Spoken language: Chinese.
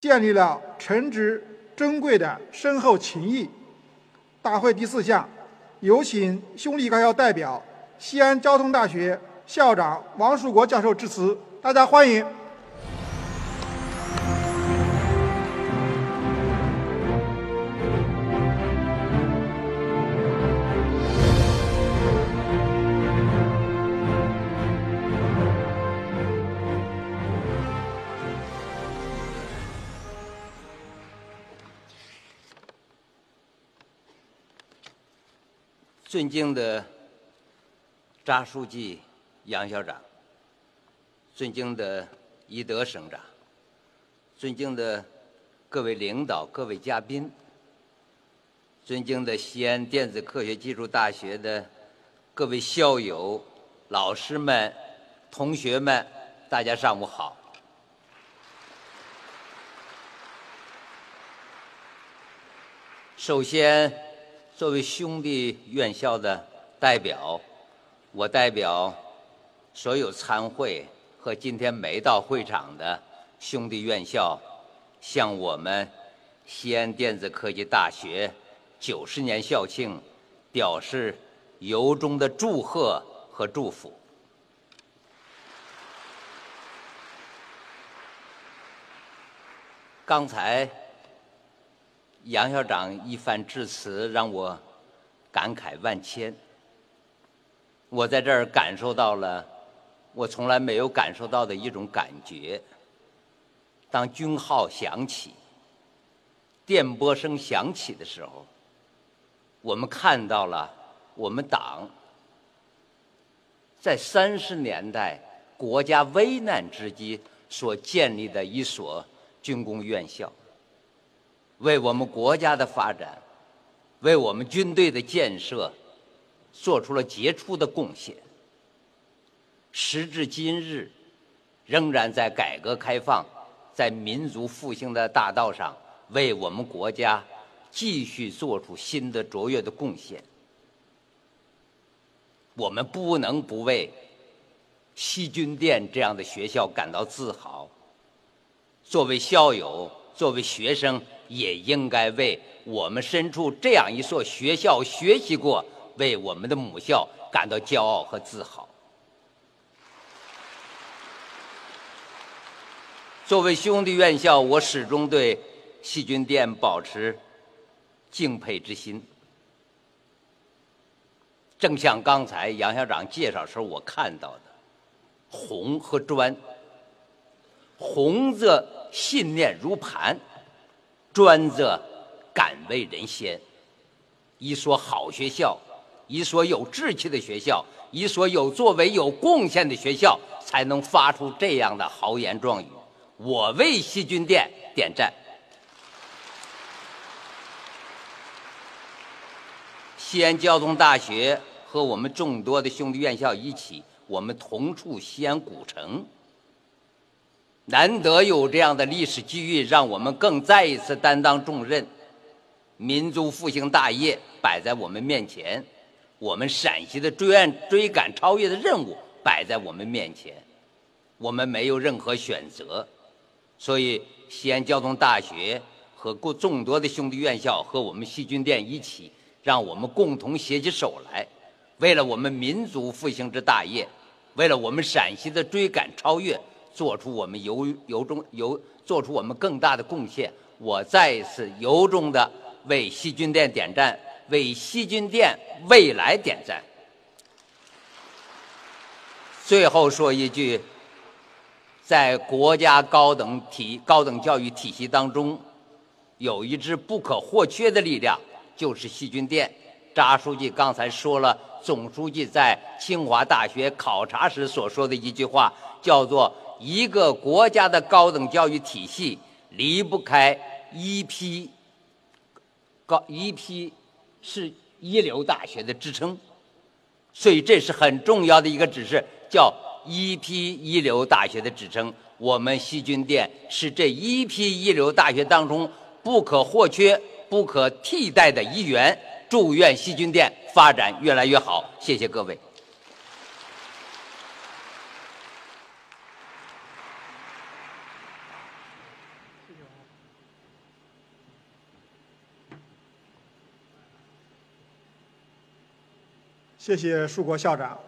建立了诚挚珍贵的深厚情谊。大会第四项，有请兄弟高校代表、西安交通大学校长王树国教授致辞，大家欢迎。尊敬的扎书记、杨校长，尊敬的一德省长，尊敬的各位领导、各位嘉宾，尊敬的西安电子科学技术大学的各位校友、老师们、同学们，大家上午好。首先。作为兄弟院校的代表，我代表所有参会和今天没到会场的兄弟院校，向我们西安电子科技大学九十年校庆表示由衷的祝贺和祝福。刚才。杨校长一番致辞，让我感慨万千。我在这儿感受到了我从来没有感受到的一种感觉。当军号响起、电波声响起的时候，我们看到了我们党在三十年代国家危难之际所建立的一所军工院校。为我们国家的发展，为我们军队的建设，做出了杰出的贡献。时至今日，仍然在改革开放、在民族复兴的大道上，为我们国家继续做出新的卓越的贡献。我们不能不为西军电这样的学校感到自豪。作为校友，作为学生。也应该为我们身处这样一所学校学习过，为我们的母校感到骄傲和自豪。作为兄弟院校，我始终对细菌店保持敬佩之心。正像刚才杨校长介绍时候我看到的，红和砖，红字信念如磐。专则敢为人先，一所好学校，一所有志气的学校，一所有作为、有贡献的学校，才能发出这样的豪言壮语。我为西军店点赞。西安交通大学和我们众多的兄弟院校一起，我们同处西安古城。难得有这样的历史机遇，让我们更再一次担当重任。民族复兴大业摆在我们面前，我们陕西的追案、追赶、超越的任务摆在我们面前，我们没有任何选择。所以，西安交通大学和过众多的兄弟院校和我们西军店一起，让我们共同携起手来，为了我们民族复兴之大业，为了我们陕西的追赶、超越。做出我们由由衷由做出我们更大的贡献，我再一次由衷的为西军店点赞，为西军店未来点赞。最后说一句，在国家高等体高等教育体系当中，有一支不可或缺的力量，就是细菌店。扎书记刚才说了，总书记在清华大学考察时所说的一句话，叫做。一个国家的高等教育体系离不开一批高一批是一流大学的支撑，所以这是很重要的一个指示，叫一批一流大学的支撑。我们西军店是这一批一流大学当中不可或缺、不可替代的一员。祝愿西军店发展越来越好，谢谢各位。谢谢树国校长。